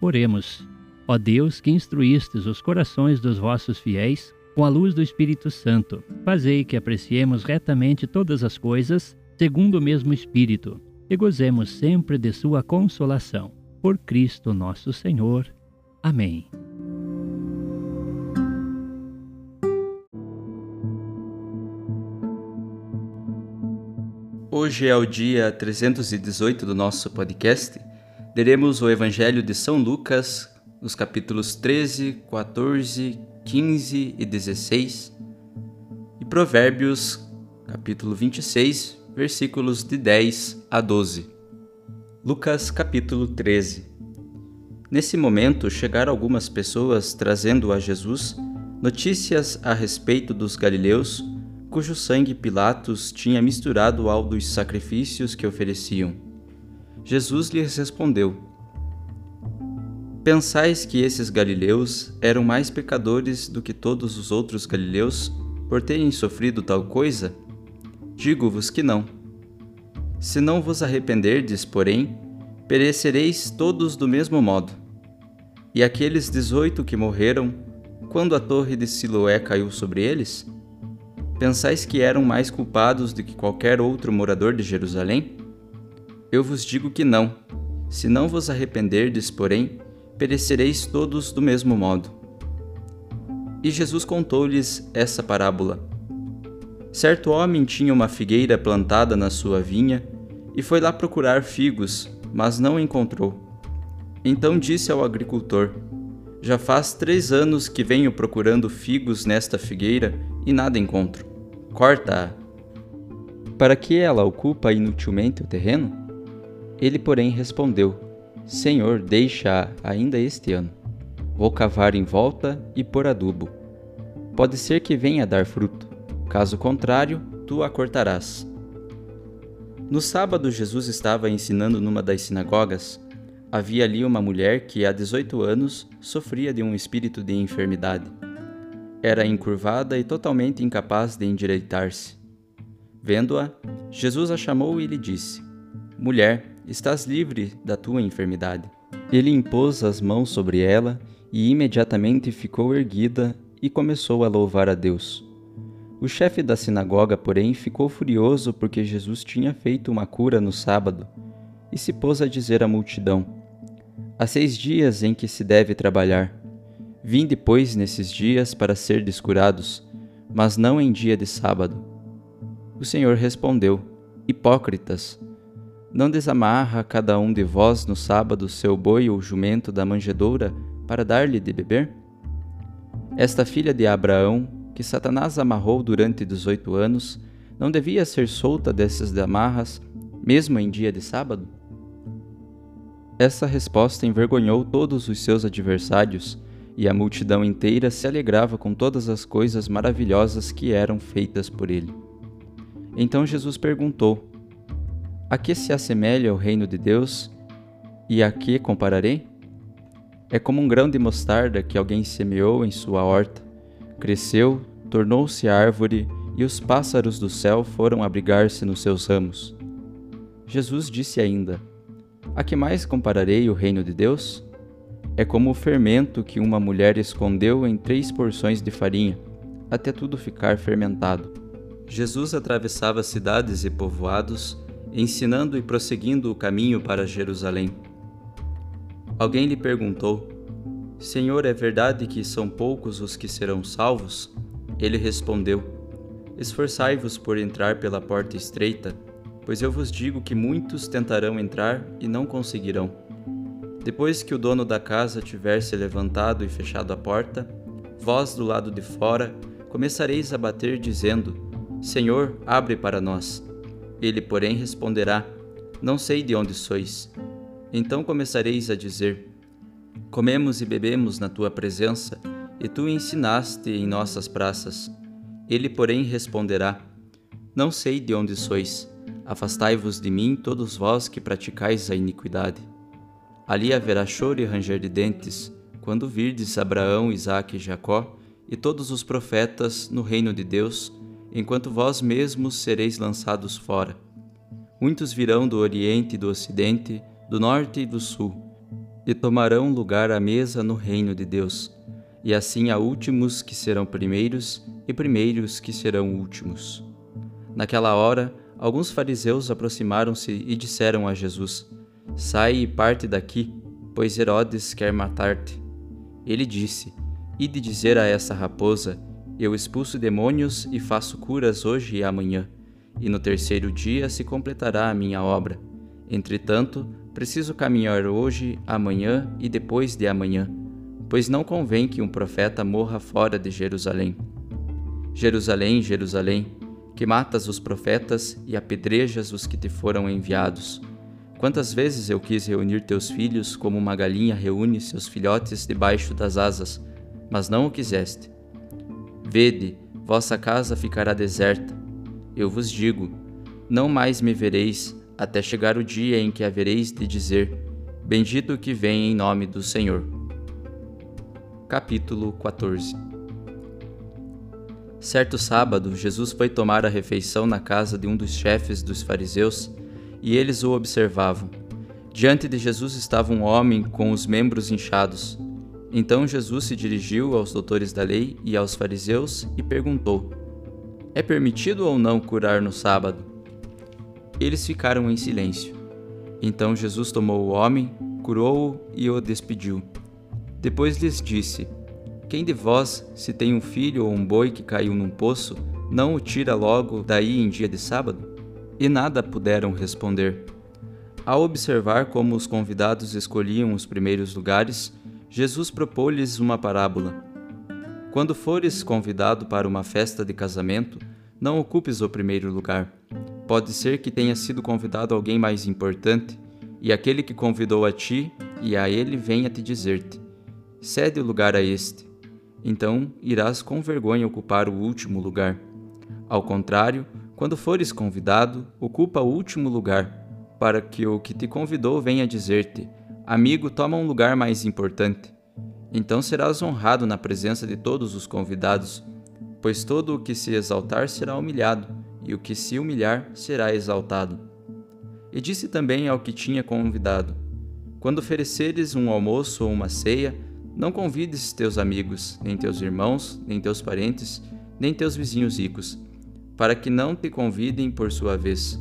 Oremos. Ó Deus, que instruístes os corações dos vossos fiéis com a luz do Espírito Santo, fazei que apreciemos retamente todas as coisas, segundo o mesmo Espírito, e gozemos sempre de Sua consolação. Por Cristo nosso Senhor. Amém. Hoje é o dia 318 do nosso podcast leremos o Evangelho de São Lucas, nos capítulos 13, 14, 15 e 16, e Provérbios, capítulo 26, versículos de 10 a 12. Lucas, capítulo 13. Nesse momento chegaram algumas pessoas trazendo a Jesus notícias a respeito dos galileus, cujo sangue Pilatos tinha misturado ao dos sacrifícios que ofereciam. Jesus lhes respondeu: Pensais que esses galileus eram mais pecadores do que todos os outros galileus por terem sofrido tal coisa? Digo-vos que não. Se não vos arrependerdes, porém, perecereis todos do mesmo modo. E aqueles dezoito que morreram, quando a torre de Siloé caiu sobre eles? Pensais que eram mais culpados do que qualquer outro morador de Jerusalém? Eu vos digo que não. Se não vos arrependerdes, porém, perecereis todos do mesmo modo. E Jesus contou-lhes essa parábola. Certo homem tinha uma figueira plantada na sua vinha e foi lá procurar figos, mas não encontrou. Então disse ao agricultor: Já faz três anos que venho procurando figos nesta figueira e nada encontro. Corta-a. Para que ela ocupa inutilmente o terreno? Ele, porém, respondeu: Senhor, deixa ainda este ano. Vou cavar em volta e pôr adubo. Pode ser que venha dar fruto. Caso contrário, tu a cortarás. No sábado, Jesus estava ensinando numa das sinagogas. Havia ali uma mulher que, há 18 anos, sofria de um espírito de enfermidade. Era encurvada e totalmente incapaz de endireitar-se. Vendo-a, Jesus a chamou e lhe disse: Mulher, estás livre da tua enfermidade. Ele impôs as mãos sobre ela e imediatamente ficou erguida e começou a louvar a Deus. O chefe da sinagoga, porém, ficou furioso porque Jesus tinha feito uma cura no sábado e se pôs a dizer à multidão: Há seis dias em que se deve trabalhar. Vim depois nesses dias para ser descurados, mas não em dia de sábado. O Senhor respondeu: Hipócritas! Não desamarra cada um de vós no sábado seu boi ou jumento da manjedoura para dar-lhe de beber? Esta filha de Abraão, que Satanás amarrou durante dezoito anos, não devia ser solta dessas amarras, mesmo em dia de sábado? Essa resposta envergonhou todos os seus adversários, e a multidão inteira se alegrava com todas as coisas maravilhosas que eram feitas por ele. Então Jesus perguntou: A que se assemelha o reino de Deus e a que compararei? É como um grão de mostarda que alguém semeou em sua horta, cresceu, tornou-se árvore e os pássaros do céu foram abrigar-se nos seus ramos. Jesus disse ainda: A que mais compararei o reino de Deus? É como o fermento que uma mulher escondeu em três porções de farinha, até tudo ficar fermentado. Jesus atravessava cidades e povoados, ensinando e prosseguindo o caminho para Jerusalém. Alguém lhe perguntou: Senhor, é verdade que são poucos os que serão salvos? Ele respondeu: Esforçai-vos por entrar pela porta estreita, pois eu vos digo que muitos tentarão entrar e não conseguirão. Depois que o dono da casa tiver se levantado e fechado a porta, vós do lado de fora começareis a bater, dizendo: Senhor, abre para nós. Ele, porém, responderá: Não sei de onde sois. Então começareis a dizer: Comemos e bebemos na tua presença, e tu ensinaste em nossas praças. Ele, porém, responderá: Não sei de onde sois. Afastai-vos de mim, todos vós que praticais a iniquidade. Ali haverá choro e ranger de dentes, quando virdes Abraão, Isaque e Jacó e todos os profetas no reino de Deus, enquanto vós mesmos sereis lançados fora. Muitos virão do Oriente e do Ocidente, do Norte e do Sul, e tomarão lugar à mesa no reino de Deus e assim há últimos que serão primeiros e primeiros que serão últimos. Naquela hora, alguns fariseus aproximaram-se e disseram a Jesus: Sai e parte daqui, pois Herodes quer matar-te. Ele disse: Ide dizer a essa raposa: Eu expulso demônios e faço curas hoje e amanhã, e no terceiro dia se completará a minha obra. Entretanto, preciso caminhar hoje, amanhã e depois de amanhã pois não convém que um profeta morra fora de Jerusalém. Jerusalém, Jerusalém, que matas os profetas e apedrejas os que te foram enviados. Quantas vezes eu quis reunir teus filhos como uma galinha reúne seus filhotes debaixo das asas, mas não o quiseste. Vede, vossa casa ficará deserta. Eu vos digo: não mais me vereis, até chegar o dia em que havereis de dizer: Bendito que vem em nome do Senhor capítulo 14 Certo sábado, Jesus foi tomar a refeição na casa de um dos chefes dos fariseus e eles o observavam. Diante de Jesus estava um homem com os membros inchados. Então Jesus se dirigiu aos doutores da lei e aos fariseus e perguntou: É permitido ou não curar no sábado? Eles ficaram em silêncio. Então Jesus tomou o homem, curou-o e o despediu. Depois lhes disse: Quem de vós, se tem um filho ou um boi que caiu num poço, não o tira logo daí em dia de sábado? E nada puderam responder. Ao observar como os convidados escolhiam os primeiros lugares, Jesus propôs-lhes uma parábola. Quando fores convidado para uma festa de casamento, não ocupes o primeiro lugar. Pode ser que tenha sido convidado alguém mais importante, e aquele que convidou a ti e a ele venha te dizer-te: cede o lugar a este. Então irás com vergonha ocupar o último lugar. Ao contrário, quando fores convidado, ocupa o último lugar, para que o que te convidou venha dizer-te: Amigo, toma um lugar mais importante. Então serás honrado na presença de todos os convidados, pois todo o que se exaltar será humilhado, e o que se humilhar será exaltado. E disse também ao que tinha convidado: Quando ofereceres um almoço ou uma ceia, não convides teus amigos, nem teus irmãos, nem teus parentes, nem teus vizinhos ricos, para que não te convidem por sua vez.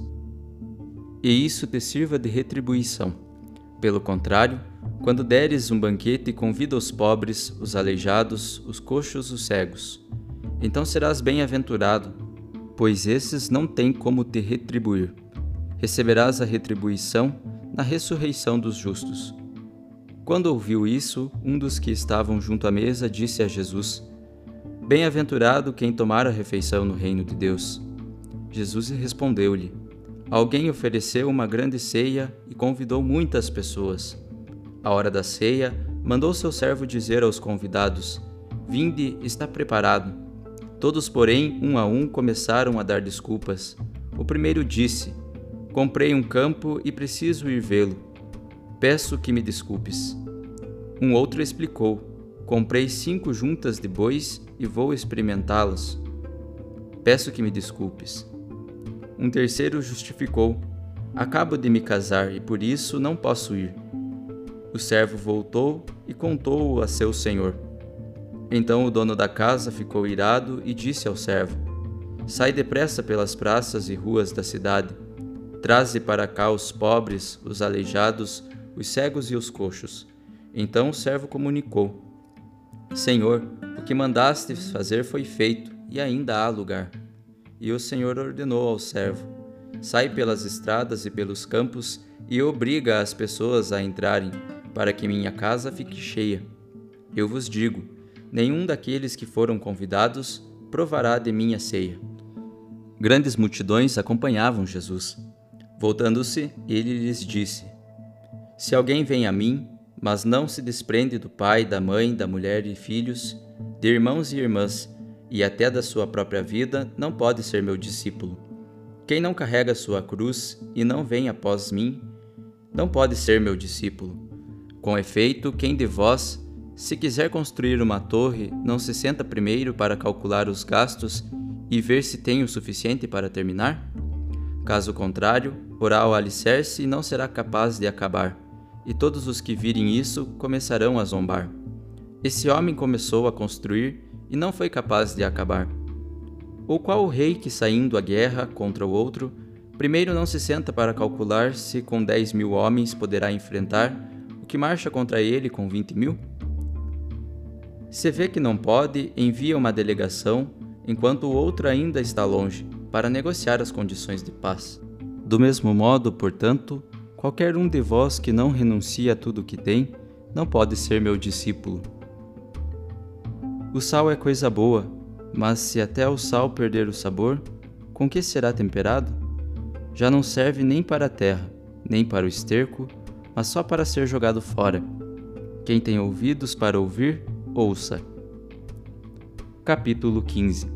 E isso te sirva de retribuição. Pelo contrário, quando deres um banquete, convida os pobres, os aleijados, os coxos, os cegos. Então serás bem-aventurado, pois esses não têm como te retribuir. Receberás a retribuição na ressurreição dos justos. Quando ouviu isso, um dos que estavam junto à mesa disse a Jesus: Bem-aventurado quem tomar a refeição no reino de Deus. Jesus respondeu-lhe: Alguém ofereceu uma grande ceia e convidou muitas pessoas. À hora da ceia, mandou seu servo dizer aos convidados: Vinde, está preparado. Todos, porém, um a um, começaram a dar desculpas. O primeiro disse: Comprei um campo e preciso ir vê-lo. Peço que me desculpes. Um outro explicou: Comprei cinco juntas de bois e vou experimentá-las. Peço que me desculpes. Um terceiro justificou: Acabo de me casar e por isso não posso ir. O servo voltou e contou-o a seu senhor. Então o dono da casa ficou irado e disse ao servo: Sai depressa pelas praças e ruas da cidade. Traze para cá os pobres, os aleijados, os cegos e os coxos. Então o servo comunicou: Senhor, o que mandastes fazer foi feito, e ainda há lugar. E o Senhor ordenou ao servo: Sai pelas estradas e pelos campos e obriga as pessoas a entrarem, para que minha casa fique cheia. Eu vos digo: nenhum daqueles que foram convidados provará de minha ceia. Grandes multidões acompanhavam Jesus. Voltando-se, ele lhes disse: Se alguém vem a mim, mas não se desprende do pai, da mãe, da mulher e filhos, de irmãos e irmãs, e até da sua própria vida, não pode ser meu discípulo. Quem não carrega sua cruz e não vem após mim, não pode ser meu discípulo. Com efeito, quem de vós, se quiser construir uma torre, não se senta primeiro para calcular os gastos e ver se tem o suficiente para terminar? Caso contrário, porá o alicerce e não será capaz de acabar, e todos os que virem isso começarão a zombar. Esse homem começou a construir e não foi capaz de acabar. Ou qual o rei que, saindo à guerra contra o outro, primeiro não se senta para calcular se com dez mil homens poderá enfrentar o que marcha contra ele com vinte mil? Se vê que não pode, envia uma delegação, enquanto o outro ainda está longe, para negociar as condições de paz. Do mesmo modo, portanto, qualquer um de vós que não renuncia a tudo o que tem, não pode ser meu discípulo. O sal é coisa boa, mas se até o sal perder o sabor, com que será temperado? Já não serve nem para a terra, nem para o esterco, mas só para ser jogado fora. Quem tem ouvidos para ouvir, ouça. Capítulo 15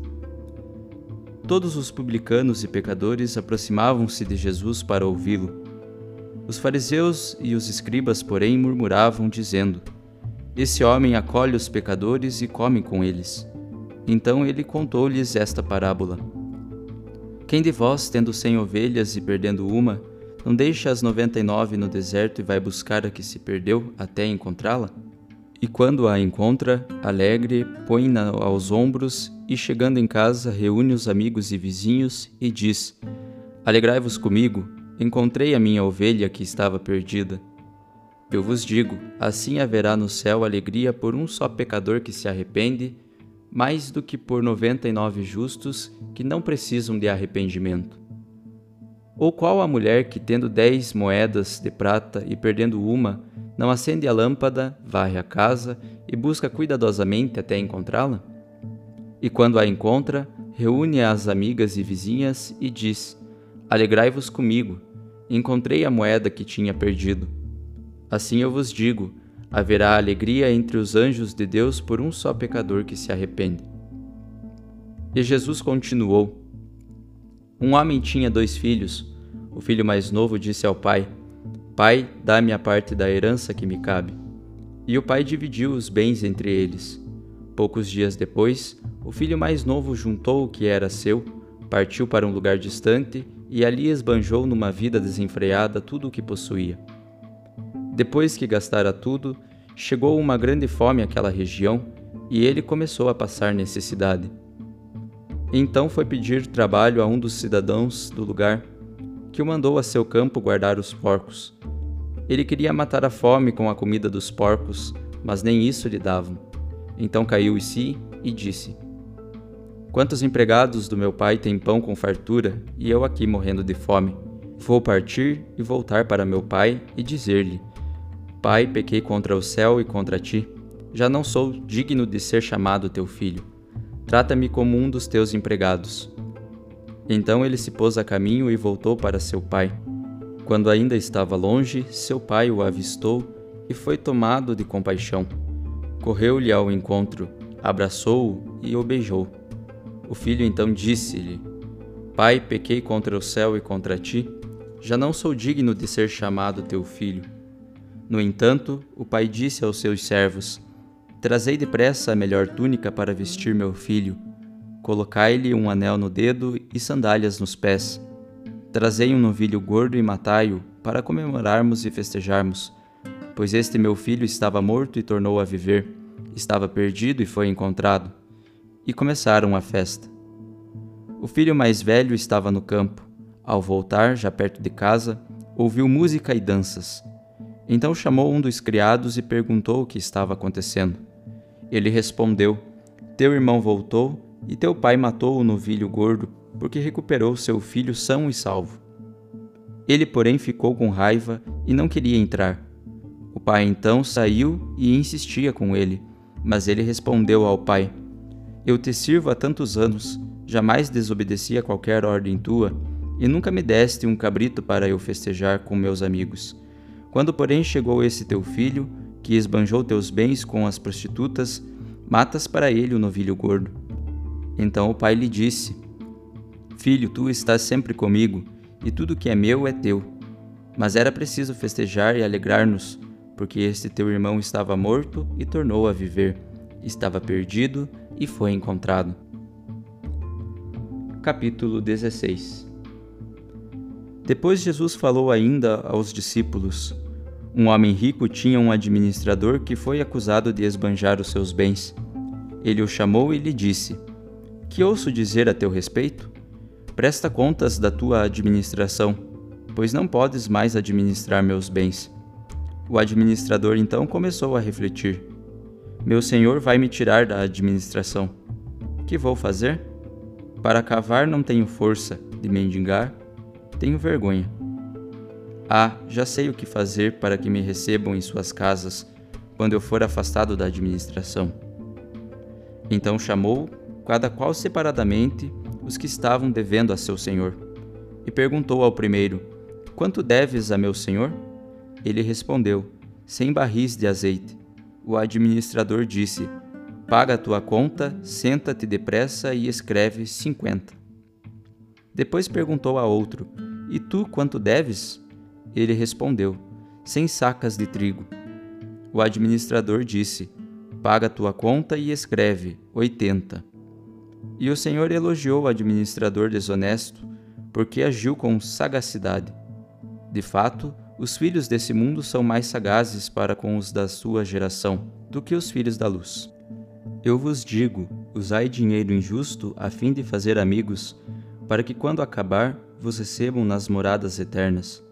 Todos os publicanos e pecadores aproximavam-se de Jesus para ouvi-lo. Os fariseus e os escribas, porém, murmuravam, dizendo: esse homem acolhe os pecadores e come com eles. Então ele contou-lhes esta parábola: Quem de vós, tendo cem ovelhas e perdendo uma, não deixa as noventa e nove no deserto e vai buscar a que se perdeu até encontrá-la? E quando a encontra, alegre, põe-na aos ombros e, chegando em casa, reúne os amigos e vizinhos e diz: Alegrai-vos comigo, encontrei a minha ovelha que estava perdida. Eu vos digo: assim haverá no céu alegria por um só pecador que se arrepende, mais do que por noventa e nove justos que não precisam de arrependimento. Ou qual a mulher que, tendo dez moedas de prata e perdendo uma, não acende a lâmpada, varre a casa e busca cuidadosamente até encontrá-la? E quando a encontra, reúne as amigas e vizinhas e diz: Alegrai-vos comigo, encontrei a moeda que tinha perdido. Assim eu vos digo: haverá alegria entre os anjos de Deus por um só pecador que se arrepende. E Jesus continuou: Um homem tinha dois filhos. O filho mais novo disse ao pai: Pai, dá-me a parte da herança que me cabe. E o pai dividiu os bens entre eles. Poucos dias depois, o filho mais novo juntou o que era seu, partiu para um lugar distante e ali esbanjou numa vida desenfreada tudo o que possuía. Depois que gastara tudo, chegou uma grande fome àquela região e ele começou a passar necessidade. Então foi pedir trabalho a um dos cidadãos do lugar, que o mandou a seu campo guardar os porcos. Ele queria matar a fome com a comida dos porcos, mas nem isso lhe davam. Então caiu em si e disse: Quantos empregados do meu pai têm pão com fartura e eu aqui morrendo de fome? Vou partir e voltar para meu pai e dizer-lhe: Pai, pequei contra o céu e contra ti. Já não sou digno de ser chamado teu filho. Trata-me como um dos teus empregados. Então ele se pôs a caminho e voltou para seu pai. Quando ainda estava longe, seu pai o avistou e foi tomado de compaixão. Correu-lhe ao encontro, abraçou-o e o beijou. O filho então disse-lhe: Pai, pequei contra o céu e contra ti, já não sou digno de ser chamado teu filho. No entanto, o pai disse aos seus servos: Trazei depressa a melhor túnica para vestir meu filho Colocai-lhe um anel no dedo e sandálias nos pés. Trazei um novilho gordo e matai-o, para comemorarmos e festejarmos. Pois este meu filho estava morto e tornou a viver, estava perdido e foi encontrado. E começaram a festa. O filho mais velho estava no campo. Ao voltar, já perto de casa, ouviu música e danças. Então chamou um dos criados e perguntou o que estava acontecendo. Ele respondeu: Teu irmão voltou e teu pai matou o novilho gordo, porque recuperou seu filho são e salvo. Ele, porém, ficou com raiva e não queria entrar. O pai então saiu e insistia com ele, mas ele respondeu ao pai: Eu te sirvo há tantos anos, jamais desobedeci a qualquer ordem tua, e nunca me deste um cabrito para eu festejar com meus amigos. Quando, porém, chegou esse teu filho, que esbanjou teus bens com as prostitutas, matas para ele o novilho gordo. Então o pai lhe disse: Filho, tu estás sempre comigo, e tudo que é meu é teu. Mas era preciso festejar e alegrar-nos, porque este teu irmão estava morto e tornou a viver, estava perdido e foi encontrado. Capítulo 16 Depois Jesus falou ainda aos discípulos: Um homem rico tinha um administrador que foi acusado de esbanjar os seus bens. Ele o chamou e lhe disse: que ouço dizer a teu respeito? Presta contas da tua administração, pois não podes mais administrar meus bens. O administrador então começou a refletir: Meu senhor vai me tirar da administração. Que vou fazer? Para cavar não tenho força, de mendigar, tenho vergonha. Ah, já sei o que fazer para que me recebam em suas casas quando eu for afastado da administração. Então chamou cada qual separadamente, os que estavam devendo a seu senhor. E perguntou ao primeiro: Quanto deves a meu senhor? Ele respondeu: Cem barris de azeite. O administrador disse: Paga a tua conta, senta-te depressa e escreve cinquenta. Depois perguntou a outro: E tu quanto deves? Ele respondeu: Cem sacas de trigo. O administrador disse: Paga tua conta e escreve oitenta. E o Senhor elogiou o administrador desonesto, porque agiu com sagacidade. De fato, os filhos desse mundo são mais sagazes para com os da sua geração do que os filhos da luz. Eu vos digo: usai dinheiro injusto a fim de fazer amigos, para que quando acabar vos recebam nas moradas eternas.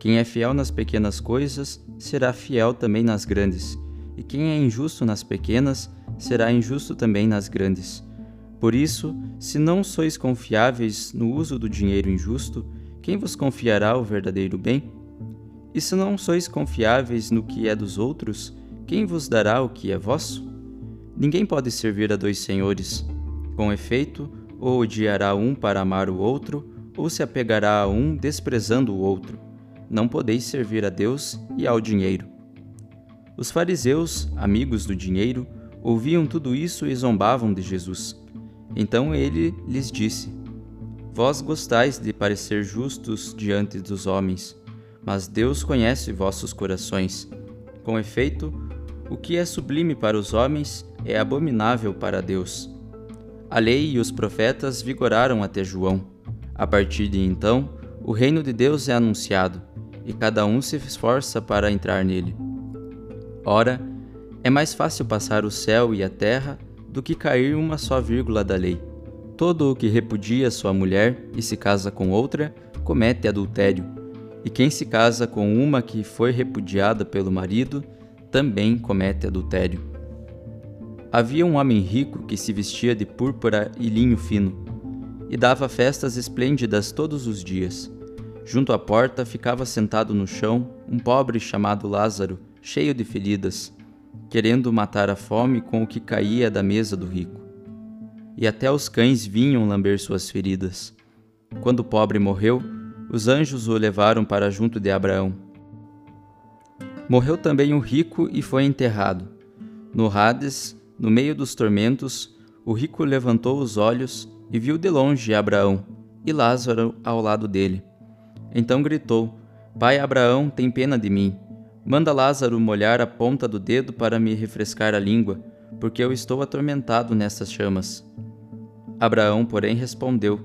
Quem é fiel nas pequenas coisas será fiel também nas grandes, e quem é injusto nas pequenas será injusto também nas grandes. Por isso, se não sois confiáveis no uso do dinheiro injusto, quem vos confiará o verdadeiro bem? E se não sois confiáveis no que é dos outros, quem vos dará o que é vosso? Ninguém pode servir a dois senhores. Com efeito, ou odiará um para amar o outro, ou se apegará a um desprezando o outro. Não podeis servir a Deus e ao dinheiro. Os fariseus, amigos do dinheiro, ouviam tudo isso e zombavam de Jesus. Então ele lhes disse: Vós gostais de parecer justos diante dos homens, mas Deus conhece vossos corações. Com efeito, o que é sublime para os homens é abominável para Deus. A lei e os profetas vigoraram até João. A partir de então, o reino de Deus é anunciado, e cada um se esforça para entrar nele. Ora, é mais fácil passar o céu e a terra do que cair uma só vírgula da lei. Todo o que repudia sua mulher e se casa com outra comete adultério, e quem se casa com uma que foi repudiada pelo marido também comete adultério. Havia um homem rico que se vestia de púrpura e linho fino, e dava festas esplêndidas todos os dias. Junto à porta ficava sentado no chão um pobre chamado Lázaro, cheio de feridas querendo matar a fome com o que caía da mesa do rico. e até os cães vinham lamber suas feridas. Quando o pobre morreu, os anjos o levaram para junto de Abraão. Morreu também o rico e foi enterrado. No Hades, no meio dos tormentos, o rico levantou os olhos e viu de longe Abraão e Lázaro ao lado dele. Então gritou: Pai Abraão, tem pena de mim. Manda Lázaro molhar a ponta do dedo para me refrescar a língua, porque eu estou atormentado nessas chamas. Abraão, porém, respondeu: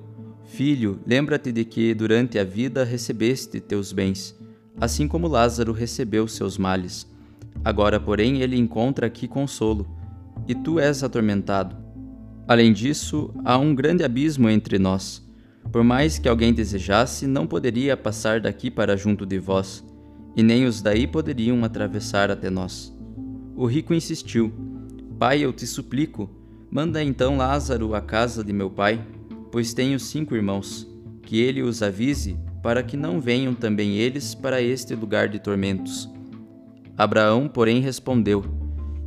Filho, lembra-te de que durante a vida recebeste teus bens, assim como Lázaro recebeu seus males. Agora, porém, ele encontra aqui consolo, e tu és atormentado. Além disso, há um grande abismo entre nós. Por mais que alguém desejasse, não poderia passar daqui para junto de vós, e nem os daí poderiam atravessar até nós. O rico insistiu: Pai, eu te suplico, manda então Lázaro à casa de meu pai pois tenho cinco irmãos, que ele os avise, para que não venham também eles para este lugar de tormentos. Abraão, porém, respondeu: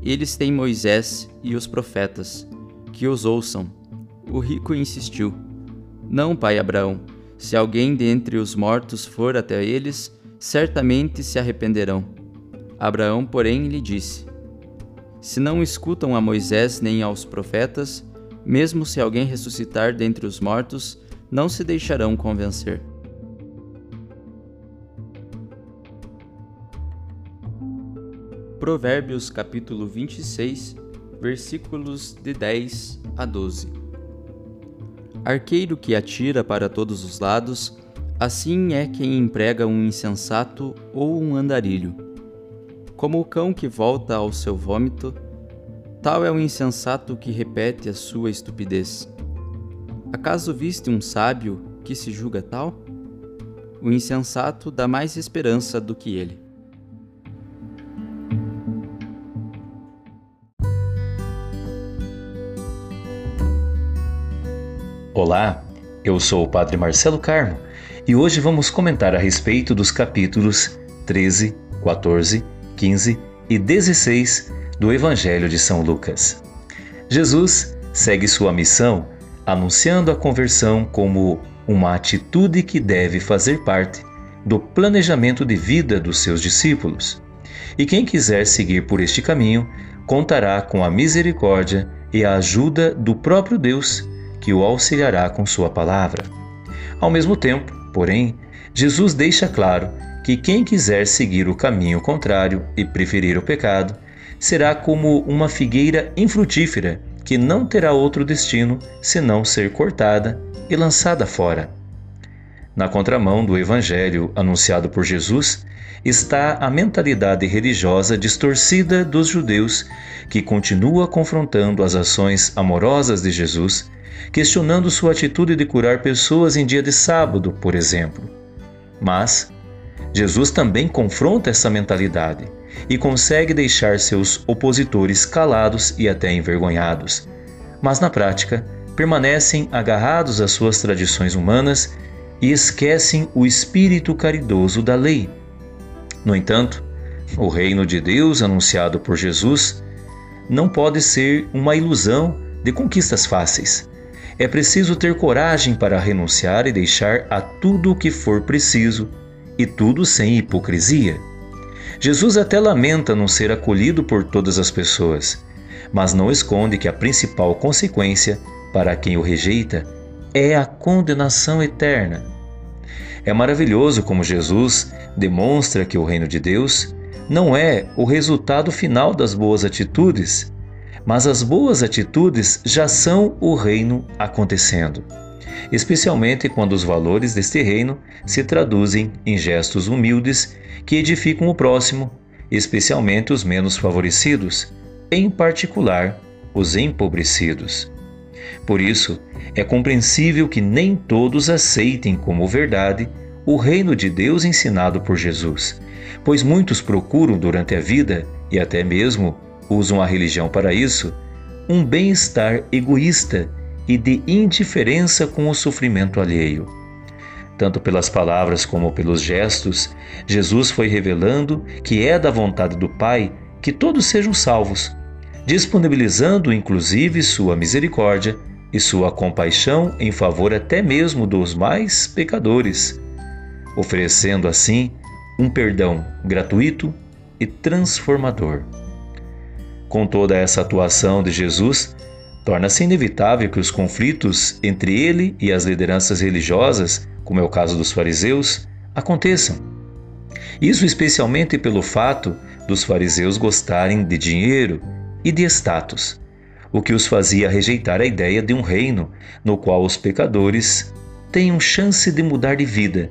Eles têm Moisés e os profetas, que os ouçam. O rico insistiu: Não, pai Abraão, se alguém dentre os mortos for até eles, certamente se arrependerão. Abraão, porém, lhe disse: Se não escutam a Moisés nem aos profetas, mesmo se alguém ressuscitar dentre os mortos, não se deixarão convencer. Provérbios capítulo 26, versículos de 10 a 12. Arqueiro que atira para todos os lados, assim é quem emprega um insensato ou um andarilho. Como o cão que volta ao seu vômito, Tal é o insensato que repete a sua estupidez. Acaso viste um sábio que se julga tal? O insensato dá mais esperança do que ele. Olá, eu sou o Padre Marcelo Carmo e hoje vamos comentar a respeito dos capítulos 13, 14, 15 e 16 do Evangelho de São Lucas. Jesus segue sua missão anunciando a conversão como uma atitude que deve fazer parte do planejamento de vida dos seus discípulos. E quem quiser seguir por este caminho contará com a misericórdia e a ajuda do próprio Deus, que o auxiliará com sua palavra. Ao mesmo tempo, porém, Jesus deixa claro que quem quiser seguir o caminho contrário e preferir o pecado, será como uma figueira infrutífera que não terá outro destino senão ser cortada e lançada fora. Na contramão do evangelho anunciado por Jesus está a mentalidade religiosa distorcida dos judeus que continua confrontando as ações amorosas de Jesus, questionando sua atitude de curar pessoas em dia de sábado, por exemplo. Mas Jesus também confronta essa mentalidade e consegue deixar seus opositores calados e até envergonhados. Mas na prática, permanecem agarrados às suas tradições humanas e esquecem o espírito caridoso da lei. No entanto, o reino de Deus anunciado por Jesus não pode ser uma ilusão de conquistas fáceis. É preciso ter coragem para renunciar e deixar a tudo o que for preciso, e tudo sem hipocrisia. Jesus até lamenta não ser acolhido por todas as pessoas, mas não esconde que a principal consequência para quem o rejeita é a condenação eterna. É maravilhoso como Jesus demonstra que o reino de Deus não é o resultado final das boas atitudes, mas as boas atitudes já são o reino acontecendo, especialmente quando os valores deste reino se traduzem em gestos humildes que edificam o próximo, especialmente os menos favorecidos, em particular os empobrecidos. Por isso, é compreensível que nem todos aceitem como verdade o reino de Deus ensinado por Jesus, pois muitos procuram durante a vida e até mesmo usam a religião para isso um bem-estar egoísta e de indiferença com o sofrimento alheio. Tanto pelas palavras como pelos gestos, Jesus foi revelando que é da vontade do Pai que todos sejam salvos, disponibilizando inclusive sua misericórdia e sua compaixão em favor até mesmo dos mais pecadores, oferecendo assim um perdão gratuito e transformador. Com toda essa atuação de Jesus, torna-se inevitável que os conflitos entre ele e as lideranças religiosas, como é o caso dos fariseus, aconteçam. Isso especialmente pelo fato dos fariseus gostarem de dinheiro e de status, o que os fazia rejeitar a ideia de um reino no qual os pecadores tenham chance de mudar de vida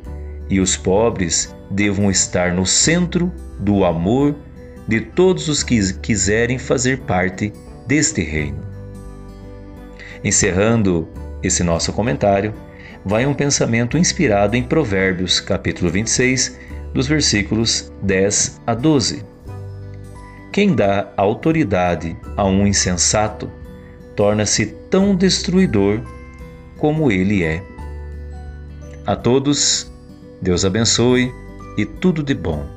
e os pobres devam estar no centro do amor de todos os que quiserem fazer parte deste reino. Encerrando esse nosso comentário, vai um pensamento inspirado em Provérbios, capítulo 26, dos versículos 10 a 12. Quem dá autoridade a um insensato torna-se tão destruidor como ele é. A todos, Deus abençoe e tudo de bom.